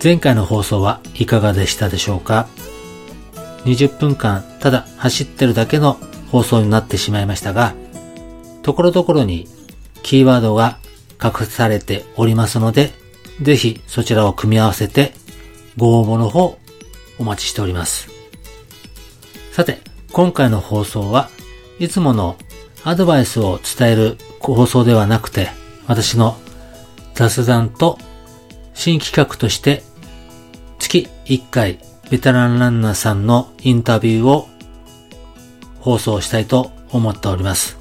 前回の放送はいかがでしたでしょうか？20分間ただ走ってるだけの放送になってしまいましたが、ところどころにキーワードが隠されておりますので、ぜひそちらを組み合わせてご応募の方お待ちしております。さて、今回の放送はいつものアドバイスを伝える放送ではなくて、私の雑談と新企画として月1回ベテランランナーさんのインタビューを放送したいと思っております。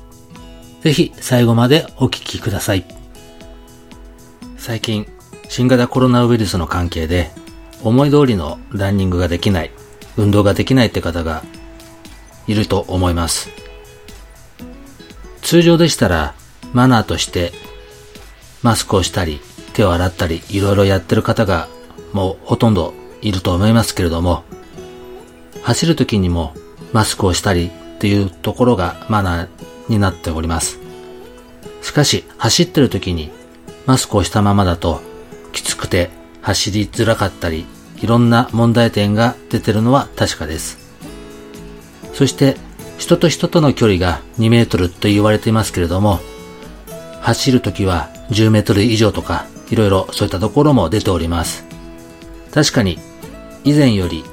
ぜひ最後までお聞きください。最近、新型コロナウイルスの関係で思い通りのランニングができない、運動ができないって方がいると思います。通常でしたらマナーとしてマスクをしたり手を洗ったりいろいろやってる方がもほとんどいると思いますけれども、走る時にもマスクをしたりっていうところがマナーになっております。しかし、走ってる時にマスクをしたままだときつくて走りづらかったり、いろんな問題点が出てるのは確かです。そして、人と人との距離が2メートルと言われていますけれども、走る時は10メートル以上とか、いろいろそういったところも出ております。確かに以前より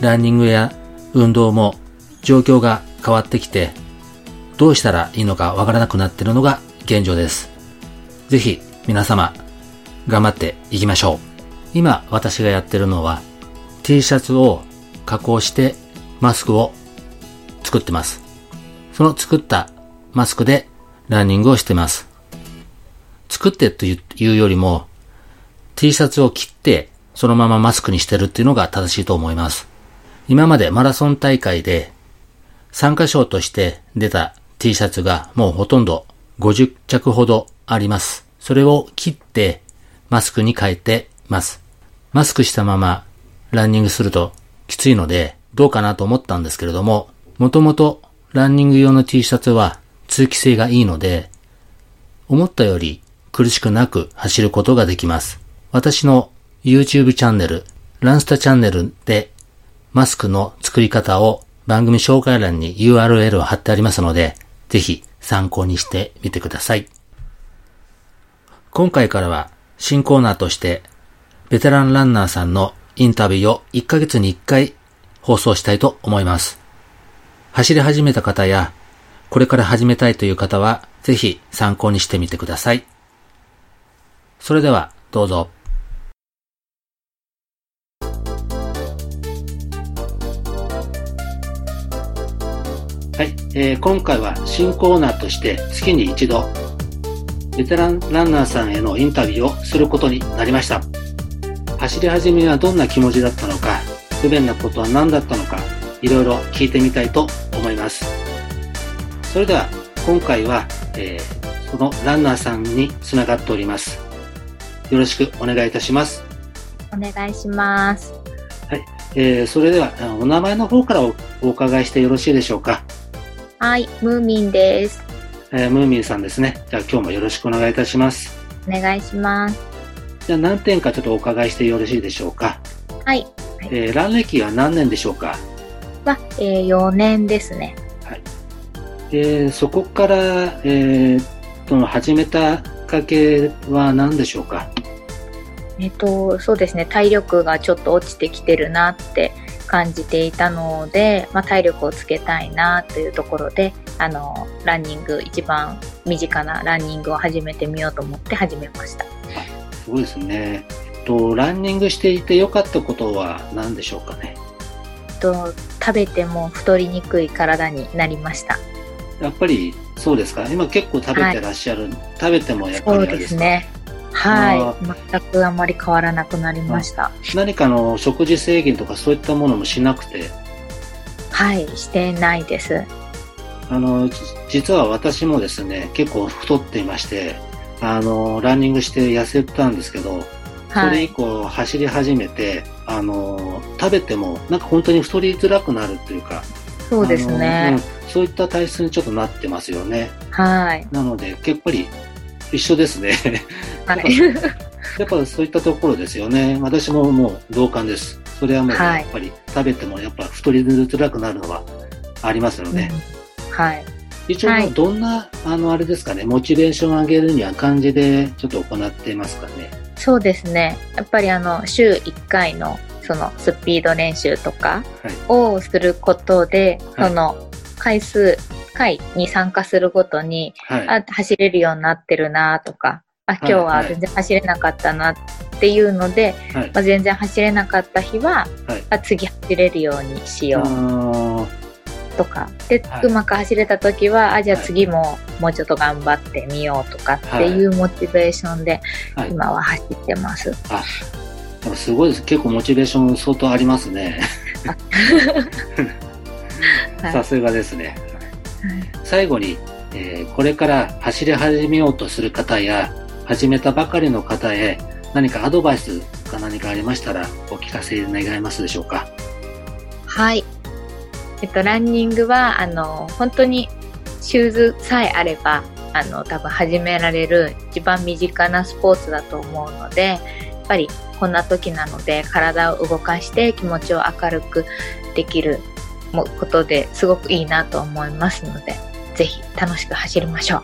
ランニングや運動も状況が変わってきてどうしたらいいのかわからなくなってるのが現状です。ぜひ皆様頑張っていきましょう。今私がやってるのは T シャツを加工してマスクを作ってます。その作ったマスクでランニングをしてます。作ってというよりも T シャツを切ってそのままマスクにしてるっていうのが正しいと思います。今までマラソン大会で参加賞として出た T シャツがもうほとんど50着ほどあります。それを切ってマスクに変えてます。マスクしたままランニングするときついのでどうかなと思ったんですけれども、もともとランニング用の T シャツは通気性がいいので、思ったより苦しくなく走ることができます。私の YouTube チャンネル、ランスタチャンネルでマスクの作り方を番組紹介欄に URL を貼ってありますので、ぜひ参考にしてみてください。今回からは新コーナーとして、ベテランランナーさんのインタビューを1ヶ月に1回放送したいと思います。走り始めた方や、これから始めたいという方は、ぜひ参考にしてみてください。それでは、どうぞ。はい、えー、今回は新コーナーとして月に一度、ベテランランナーさんへのインタビューをすることになりました。走り始めはどんな気持ちだったのか、不便なことは何だったのか、いろいろ聞いてみたいと思います。それでは、今回は、えー、そのランナーさんにつながっております。よろしくお願いいたします。お願いします。はい。えー、それでは、お名前の方からお伺いしてよろしいでしょうか。はい、ムーミンです。えー、ムーミンさんですね。じゃあ今日もよろしくお願いいたします。お願いします。じゃあ何点かちょっとお伺いしてよろしいでしょうか。はい。えー、ラン歴は何年でしょうか？は、えー、4年ですね。はい。えー、そこから、えー、と始めたきっかけは何でしょうか？えっと、そうですね。体力がちょっと落ちてきてるなって感じていたので、まあ、体力をつけたいなというところであのランニング一番身近なランニングを始めてみようと思って始めました。そうですね、えっと、ランニングしていて良かったことは何でしょうかね、えっと、食べても太りにくい体になりました。やっぱりそうですか？今結構食べてらっしゃる、はい、食べてもやっぱりそうですねはい。全くあまり変わらなくなりました。何かの食事制限とかそういったものもしなくて、はい、してないです。あの、じ実は私もですね、結構太っていまして、あの、ランニングして痩せたんですけど、そはい。れ以降走り始めて、あの、食べてもなんか本当に太りづらくなるというか、そうですね。うんそういった体質にちょっとなってますよね。はい。なので、やっぱり一緒ですね。はい。やっぱそういったところですよね。私ももう同感です。それはもうやっぱり食べてもやっぱ太りづらくなるのはありますよね。うんはい。一応、はいどんな、あの、あれですかね、モチベーションを上げるには感じでちょっと行ってますかね。そうですね。やっぱりあの、週1回のそのスピード練習とかはい。をすることで、はいその回数、回に参加するごとに、はい。あ、走れるようになってるなとか、あ、今日ははい全然走れなかったなっていうので、はい。まあ、全然走れなかった日は、はい。あ次走れるようにしよあうーとか、で、はいうまく走れた時は、あ、じゃあはい次ももうちょっと頑張ってみようとかっていうモチベーションではい。今は走ってます。すごいです。結構モチベーション相当ありますね。はいさすがですね。最後に、えーこれから走り始めようとする方や、始めたばかりの方へ何かアドバイスか何かありましたらお聞かせ願えますでしょうか？はい。えっと、ランニングは、あの、本当にシューズさえあれば、あの、多分始められる一番身近なスポーツだと思うので、やっぱりこんな時なので体を動かして気持ちを明るくできることですごくいいなと思いますので、ぜひ楽しく走りましょう。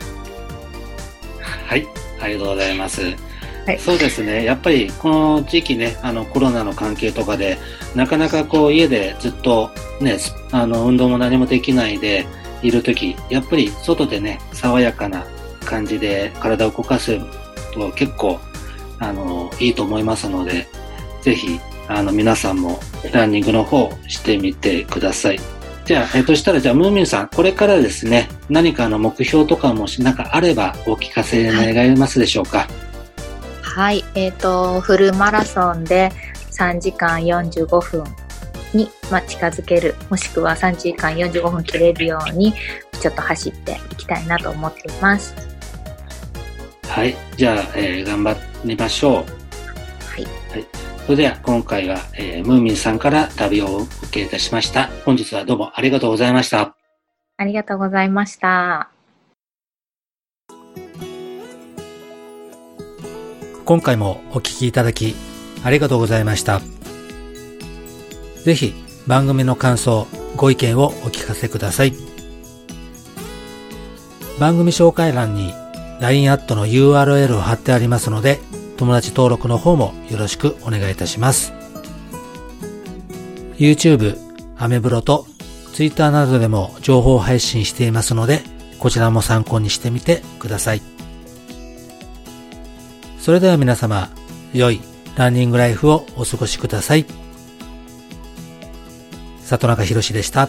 はい、ありがとうございます。はいそうですね。やっぱりこの時期ね、あのコロナの関係とかで、なかなかこう家でずっとね、すあの運動も何もできないでいる時、やっぱり外でね、爽やかな感じで体を動かすと結構あのいいと思いますので、ぜひあの皆さんもランニングの方してみてください。じゃあ、えっとしたら、じゃあ、ムーミンさん、これからですね、何かの目標とかもし、なんかあればお聞かせ願えますでしょうか？はい。えっ、と、フルマラソンで3時間45分に、まあ、近づける、もしくは3時間45分切れるように、ちょっと走っていきたいなと思っています。はい。じゃあ、えー頑張りましょう。はい。それでは、今回は、えームーミンさんから旅をお受けいたしました。本日はどうもありがとうございました。ありがとうございました。今回もお聞きいただきありがとうございました。ぜひ番組の感想、ご意見をお聞かせください。番組紹介欄に LINE アットの URL を貼ってありますので、友達登録の方もよろしくお願いいたします。YouTube、アメブロと Twitter などでも情報配信していますので、こちらも参考にしてみてください。それでは皆様、良いランニングライフをお過ごしください。里中博でした。